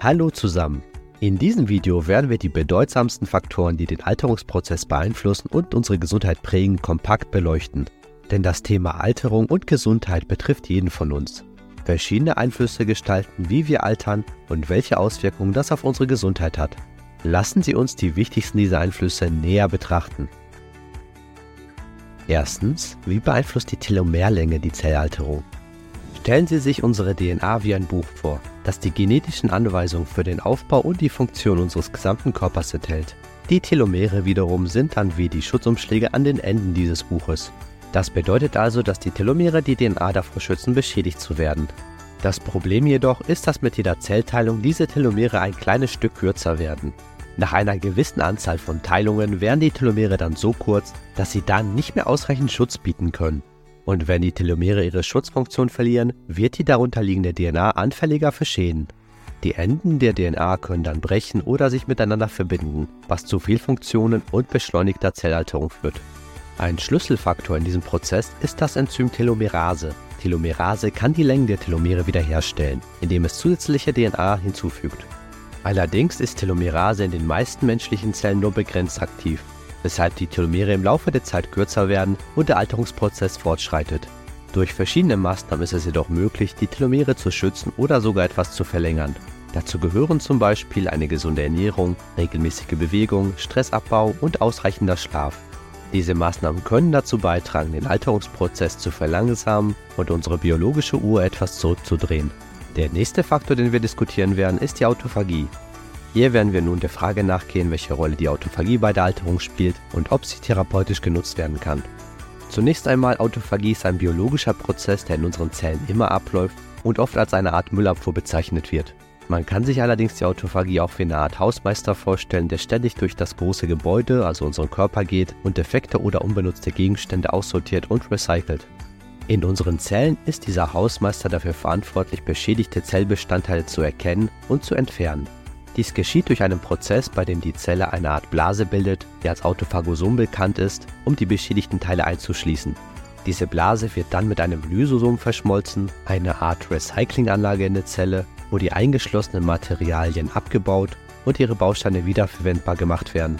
Hallo zusammen. In diesem Video werden wir die bedeutsamsten Faktoren, die den Alterungsprozess beeinflussen und unsere Gesundheit prägen, kompakt beleuchten. Denn das Thema Alterung und Gesundheit betrifft jeden von uns. Verschiedene Einflüsse gestalten, wie wir altern und welche Auswirkungen das auf unsere Gesundheit hat. Lassen Sie uns die wichtigsten dieser Einflüsse näher betrachten. Erstens, wie beeinflusst die Telomerlänge die Zellalterung? Stellen Sie sich unsere DNA wie ein Buch vor, das die genetischen Anweisungen für den Aufbau und die Funktion unseres gesamten Körpers enthält. Die Telomere wiederum sind dann wie die Schutzumschläge an den Enden dieses Buches. Das bedeutet also, dass die Telomere die DNA davor schützen, beschädigt zu werden. Das Problem jedoch ist, dass mit jeder Zellteilung diese Telomere ein kleines Stück kürzer werden. Nach einer gewissen Anzahl von Teilungen werden die Telomere dann so kurz, dass sie dann nicht mehr ausreichend Schutz bieten können. Und wenn die Telomere ihre Schutzfunktion verlieren, wird die darunterliegende DNA anfälliger für Schäden. Die Enden der DNA können dann brechen oder sich miteinander verbinden, was zu Fehlfunktionen und beschleunigter Zellalterung führt. Ein Schlüsselfaktor in diesem Prozess ist das Enzym Telomerase. Telomerase kann die Längen der Telomere wiederherstellen, indem es zusätzliche DNA hinzufügt. Allerdings ist Telomerase in den meisten menschlichen Zellen nur begrenzt aktiv weshalb die Telomere im Laufe der Zeit kürzer werden und der Alterungsprozess fortschreitet. Durch verschiedene Maßnahmen ist es jedoch möglich, die Telomere zu schützen oder sogar etwas zu verlängern. Dazu gehören zum Beispiel eine gesunde Ernährung, regelmäßige Bewegung, Stressabbau und ausreichender Schlaf. Diese Maßnahmen können dazu beitragen, den Alterungsprozess zu verlangsamen und unsere biologische Uhr etwas zurückzudrehen. Der nächste Faktor, den wir diskutieren werden, ist die Autophagie. Hier werden wir nun der Frage nachgehen, welche Rolle die Autophagie bei der Alterung spielt und ob sie therapeutisch genutzt werden kann. Zunächst einmal, Autophagie ist ein biologischer Prozess, der in unseren Zellen immer abläuft und oft als eine Art Müllabfuhr bezeichnet wird. Man kann sich allerdings die Autophagie auch wie eine Art Hausmeister vorstellen, der ständig durch das große Gebäude, also unseren Körper geht und defekte oder unbenutzte Gegenstände aussortiert und recycelt. In unseren Zellen ist dieser Hausmeister dafür verantwortlich, beschädigte Zellbestandteile zu erkennen und zu entfernen. Dies geschieht durch einen Prozess, bei dem die Zelle eine Art Blase bildet, die als Autophagosom bekannt ist, um die beschädigten Teile einzuschließen. Diese Blase wird dann mit einem Lysosom verschmolzen, eine Art Recyclinganlage in der Zelle, wo die eingeschlossenen Materialien abgebaut und ihre Bausteine wiederverwendbar gemacht werden.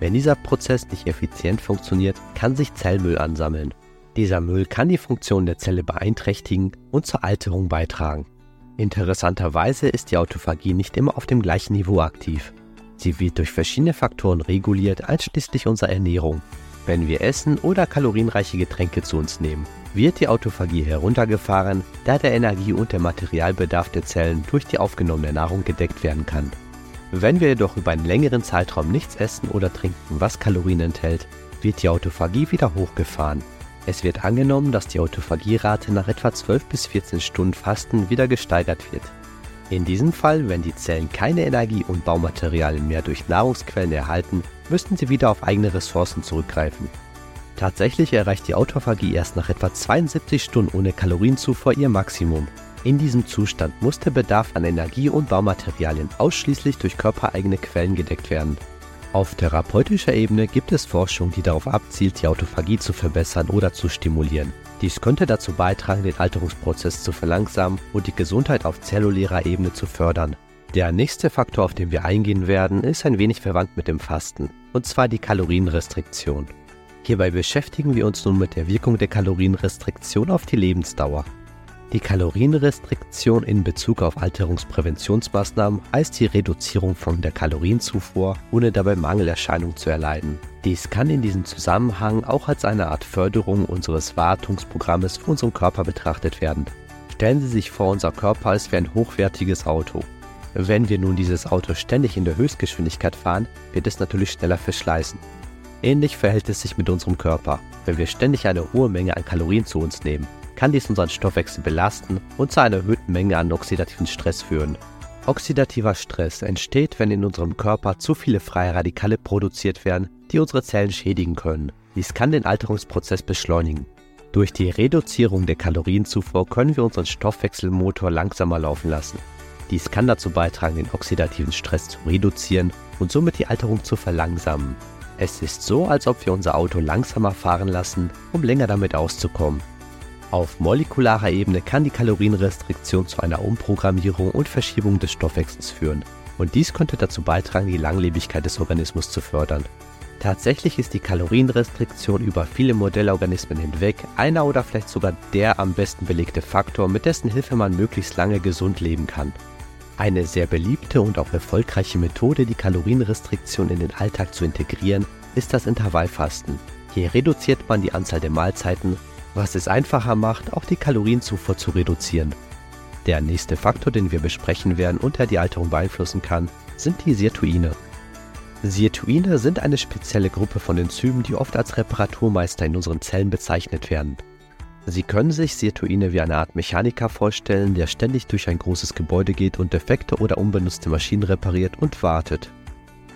Wenn dieser Prozess nicht effizient funktioniert, kann sich Zellmüll ansammeln. Dieser Müll kann die Funktion der Zelle beeinträchtigen und zur Alterung beitragen. Interessanterweise ist die Autophagie nicht immer auf dem gleichen Niveau aktiv. Sie wird durch verschiedene Faktoren reguliert, einschließlich unserer Ernährung. Wenn wir essen oder kalorienreiche Getränke zu uns nehmen, wird die Autophagie heruntergefahren, da der Energie- und der Materialbedarf der Zellen durch die aufgenommene Nahrung gedeckt werden kann. Wenn wir jedoch über einen längeren Zeitraum nichts essen oder trinken, was Kalorien enthält, wird die Autophagie wieder hochgefahren. Es wird angenommen, dass die Autophagierate nach etwa 12 bis 14 Stunden Fasten wieder gesteigert wird. In diesem Fall, wenn die Zellen keine Energie und Baumaterialien mehr durch Nahrungsquellen erhalten, müssten sie wieder auf eigene Ressourcen zurückgreifen. Tatsächlich erreicht die Autophagie erst nach etwa 72 Stunden ohne Kalorienzufuhr ihr Maximum. In diesem Zustand muss der Bedarf an Energie und Baumaterialien ausschließlich durch körpereigene Quellen gedeckt werden. Auf therapeutischer Ebene gibt es Forschung, die darauf abzielt, die Autophagie zu verbessern oder zu stimulieren. Dies könnte dazu beitragen, den Alterungsprozess zu verlangsamen und die Gesundheit auf zellulärer Ebene zu fördern. Der nächste Faktor, auf den wir eingehen werden, ist ein wenig verwandt mit dem Fasten, und zwar die Kalorienrestriktion. Hierbei beschäftigen wir uns nun mit der Wirkung der Kalorienrestriktion auf die Lebensdauer. Die Kalorienrestriktion in Bezug auf Alterungspräventionsmaßnahmen heißt die Reduzierung von der Kalorienzufuhr, ohne dabei Mangelerscheinungen zu erleiden. Dies kann in diesem Zusammenhang auch als eine Art Förderung unseres Wartungsprogrammes für unseren Körper betrachtet werden. Stellen Sie sich vor, unser Körper ist wie ein hochwertiges Auto. Wenn wir nun dieses Auto ständig in der Höchstgeschwindigkeit fahren, wird es natürlich schneller verschleißen. Ähnlich verhält es sich mit unserem Körper. Wenn wir ständig eine hohe Menge an Kalorien zu uns nehmen, kann dies unseren Stoffwechsel belasten und zu einer erhöhten Menge an oxidativen Stress führen. Oxidativer Stress entsteht, wenn in unserem Körper zu viele freie Radikale produziert werden, die unsere Zellen schädigen können. Dies kann den Alterungsprozess beschleunigen. Durch die Reduzierung der Kalorienzufuhr können wir unseren Stoffwechselmotor langsamer laufen lassen. Dies kann dazu beitragen, den oxidativen Stress zu reduzieren und somit die Alterung zu verlangsamen. Es ist so, als ob wir unser Auto langsamer fahren lassen, um länger damit auszukommen. Auf molekularer Ebene kann die Kalorienrestriktion zu einer Umprogrammierung und Verschiebung des Stoffwechsels führen. Und dies könnte dazu beitragen, die Langlebigkeit des Organismus zu fördern. Tatsächlich ist die Kalorienrestriktion über viele Modellorganismen hinweg einer oder vielleicht sogar der am besten belegte Faktor, mit dessen Hilfe man möglichst lange gesund leben kann. Eine sehr beliebte und auch erfolgreiche Methode, die Kalorienrestriktion in den Alltag zu integrieren, ist das Intervallfasten. Hier reduziert man die Anzahl der Mahlzeiten was es einfacher macht, auch die Kalorienzufuhr zu reduzieren. Der nächste Faktor, den wir besprechen werden und der die Alterung beeinflussen kann, sind die Sirtuine. Sirtuine sind eine spezielle Gruppe von Enzymen, die oft als Reparaturmeister in unseren Zellen bezeichnet werden. Sie können sich Sirtuine wie eine Art Mechaniker vorstellen, der ständig durch ein großes Gebäude geht und defekte oder unbenutzte Maschinen repariert und wartet.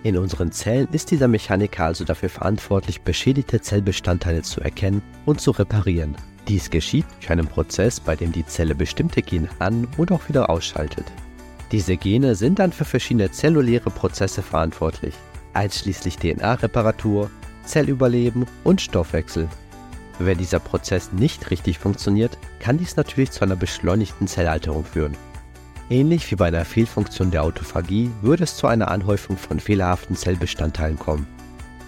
In unseren Zellen ist dieser Mechaniker also dafür verantwortlich, beschädigte Zellbestandteile zu erkennen und zu reparieren. Dies geschieht durch einen Prozess, bei dem die Zelle bestimmte Gene an- und auch wieder ausschaltet. Diese Gene sind dann für verschiedene zelluläre Prozesse verantwortlich, einschließlich DNA-Reparatur, Zellüberleben und Stoffwechsel. Wenn dieser Prozess nicht richtig funktioniert, kann dies natürlich zu einer beschleunigten Zellalterung führen. Ähnlich wie bei einer Fehlfunktion der Autophagie würde es zu einer Anhäufung von fehlerhaften Zellbestandteilen kommen.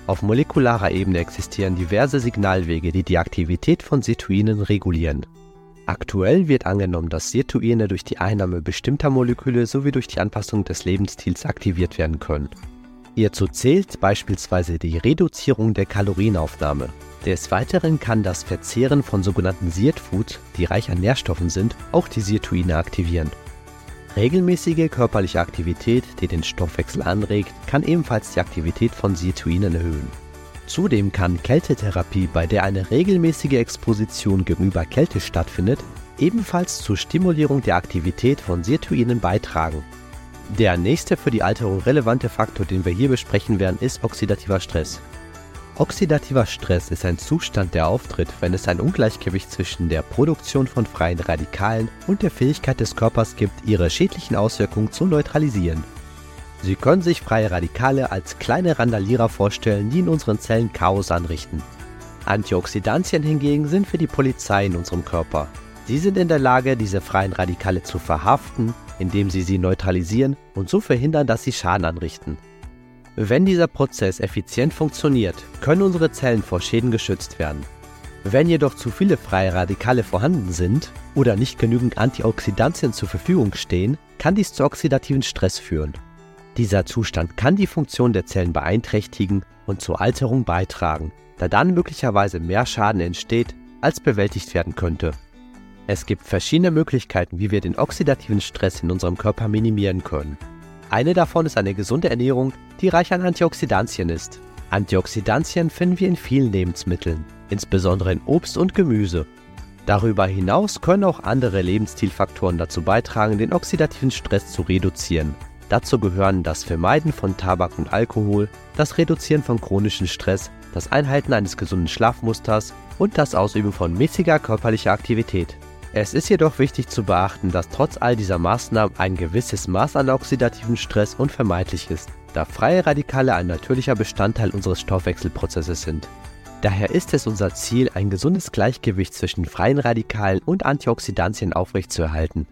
Auf molekularer Ebene existieren diverse Signalwege, die die Aktivität von Sirtuinen regulieren. Aktuell wird angenommen, dass Sirtuine durch die Einnahme bestimmter Moleküle sowie durch die Anpassung des Lebensstils aktiviert werden können. Hierzu zählt beispielsweise die Reduzierung der Kalorienaufnahme. Des Weiteren kann das Verzehren von sogenannten Sirtfoods, die reich an Nährstoffen sind, auch die Sirtuine aktivieren. Regelmäßige körperliche Aktivität, die den Stoffwechsel anregt, kann ebenfalls die Aktivität von Sirtuinen erhöhen. Zudem kann Kältetherapie, bei der eine regelmäßige Exposition gegenüber Kälte stattfindet, ebenfalls zur Stimulierung der Aktivität von Sirtuinen beitragen. Der nächste für die Alterung relevante Faktor, den wir hier besprechen werden, ist oxidativer Stress. Oxidativer Stress ist ein Zustand, der auftritt, wenn es ein Ungleichgewicht zwischen der Produktion von freien Radikalen und der Fähigkeit des Körpers gibt, ihre schädlichen Auswirkungen zu neutralisieren. Sie können sich freie Radikale als kleine Randalierer vorstellen, die in unseren Zellen Chaos anrichten. Antioxidantien hingegen sind für die Polizei in unserem Körper. Sie sind in der Lage, diese freien Radikale zu verhaften, indem sie sie neutralisieren und so verhindern, dass sie Schaden anrichten. Wenn dieser Prozess effizient funktioniert, können unsere Zellen vor Schäden geschützt werden. Wenn jedoch zu viele freie Radikale vorhanden sind oder nicht genügend Antioxidantien zur Verfügung stehen, kann dies zu oxidativen Stress führen. Dieser Zustand kann die Funktion der Zellen beeinträchtigen und zur Alterung beitragen, da dann möglicherweise mehr Schaden entsteht, als bewältigt werden könnte. Es gibt verschiedene Möglichkeiten, wie wir den oxidativen Stress in unserem Körper minimieren können. Eine davon ist eine gesunde Ernährung, die reich an Antioxidantien ist. Antioxidantien finden wir in vielen Lebensmitteln, insbesondere in Obst und Gemüse. Darüber hinaus können auch andere Lebensstilfaktoren dazu beitragen, den oxidativen Stress zu reduzieren. Dazu gehören das Vermeiden von Tabak und Alkohol, das Reduzieren von chronischem Stress, das Einhalten eines gesunden Schlafmusters und das Ausüben von mäßiger körperlicher Aktivität. Es ist jedoch wichtig zu beachten, dass trotz all dieser Maßnahmen ein gewisses Maß an oxidativen Stress unvermeidlich ist, da freie Radikale ein natürlicher Bestandteil unseres Stoffwechselprozesses sind. Daher ist es unser Ziel, ein gesundes Gleichgewicht zwischen freien Radikalen und Antioxidantien aufrechtzuerhalten.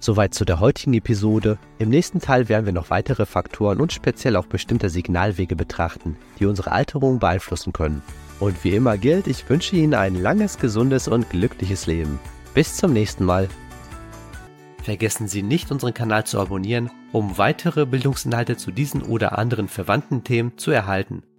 Soweit zu der heutigen Episode. Im nächsten Teil werden wir noch weitere Faktoren und speziell auch bestimmte Signalwege betrachten, die unsere Alterung beeinflussen können. Und wie immer gilt, ich wünsche Ihnen ein langes, gesundes und glückliches Leben. Bis zum nächsten Mal. Vergessen Sie nicht, unseren Kanal zu abonnieren, um weitere Bildungsinhalte zu diesen oder anderen verwandten Themen zu erhalten.